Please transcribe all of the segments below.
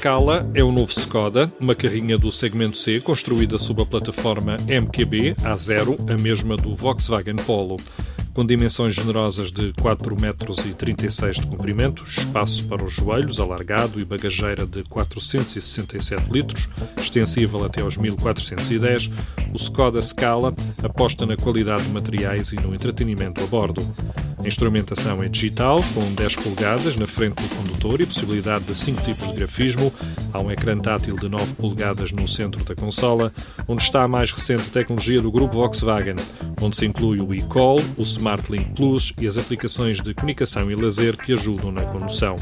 Scala é o novo Skoda, uma carrinha do segmento C construída sob a plataforma MQB A0, a mesma do Volkswagen Polo. Com dimensões generosas de 4,36 metros de comprimento, espaço para os joelhos alargado e bagageira de 467 litros, extensível até aos 1410, o Skoda Scala aposta na qualidade de materiais e no entretenimento a bordo. A instrumentação é digital, com 10 polegadas na frente do condutor e possibilidade de 5 tipos de grafismo. Há um ecrã tátil de 9 polegadas no centro da consola, onde está a mais recente tecnologia do grupo Volkswagen, onde se inclui o e-call, o SmartLink Plus e as aplicações de comunicação e lazer que ajudam na condução.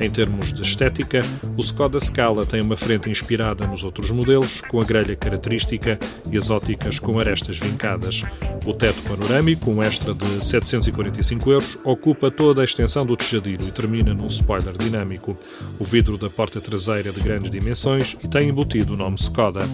Em termos de estética, o Skoda Scala tem uma frente inspirada nos outros modelos, com a grelha característica e as óticas com arestas vincadas. O teto panorâmico, um extra de 745 euros, ocupa toda a extensão do tejadilho e termina num spoiler dinâmico. O vidro da porta traseira é de grandes dimensões e tem embutido o nome Skoda.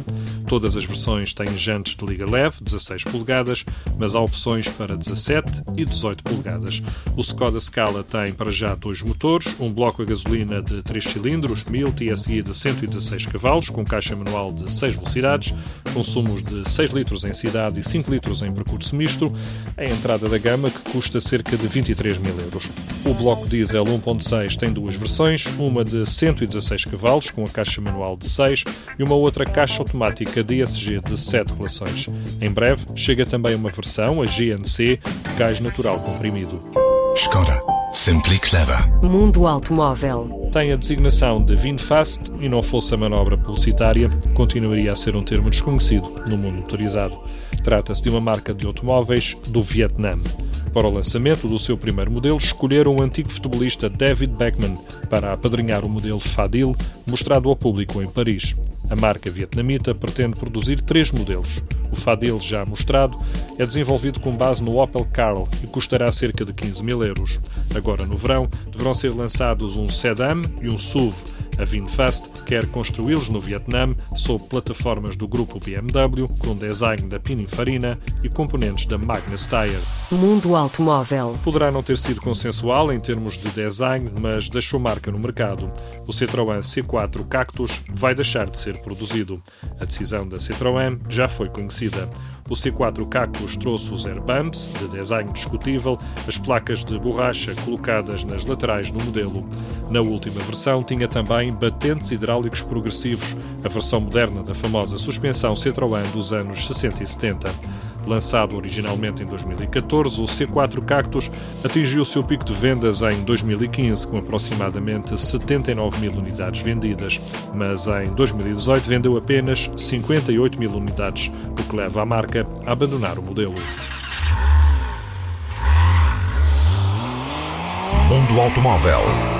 Todas as versões têm jantes de liga leve, 16 polegadas, mas há opções para 17 e 18 polegadas. O Skoda Scala tem para já dois motores, um bloco a gasolina de 3 cilindros, 1000 TSI de 116 cavalos, com caixa manual de 6 velocidades, consumos de 6 litros em cidade e 5 litros em percurso misto, a entrada da gama que custa cerca de 23 mil euros. O bloco diesel 1.6 tem duas versões, uma de 116 cavalos, com a caixa manual de 6, e uma outra caixa automática DSG de 7 relações. Em breve, chega também uma versão, a GNC, gás natural comprimido. Skoda. Simply clever. Mundo Automóvel. Tem a designação de VinFast e não fosse a manobra publicitária, continuaria a ser um termo desconhecido no mundo motorizado. Trata-se de uma marca de automóveis do Vietnã. Para o lançamento do seu primeiro modelo, escolheram o antigo futebolista David Beckman para apadrinhar o modelo Fadil, mostrado ao público em Paris. A marca vietnamita pretende produzir três modelos. O Fadil, já mostrado, é desenvolvido com base no Opel Karl e custará cerca de 15 mil euros. Agora, no verão, deverão ser lançados um Sedan e um SUV. A VinFast quer construí-los no Vietnã sob plataformas do grupo BMW, com design da Pininfarina e componentes da Magnus Tire. Mundo Automóvel. Poderá não ter sido consensual em termos de design, mas deixou marca no mercado. O Citroën C4 Cactus vai deixar de ser produzido. A decisão da Citroën já foi conhecida. O C4 Cactus trouxe os airbumps, de design discutível, as placas de borracha colocadas nas laterais do modelo. Na última versão tinha também batentes hidráulicos progressivos, a versão moderna da famosa suspensão Citroën dos anos 60 e 70. Lançado originalmente em 2014, o C4 Cactus atingiu seu pico de vendas em 2015, com aproximadamente 79 mil unidades vendidas, mas em 2018 vendeu apenas 58 mil unidades, o que leva a marca a abandonar o modelo. Mundo Automóvel.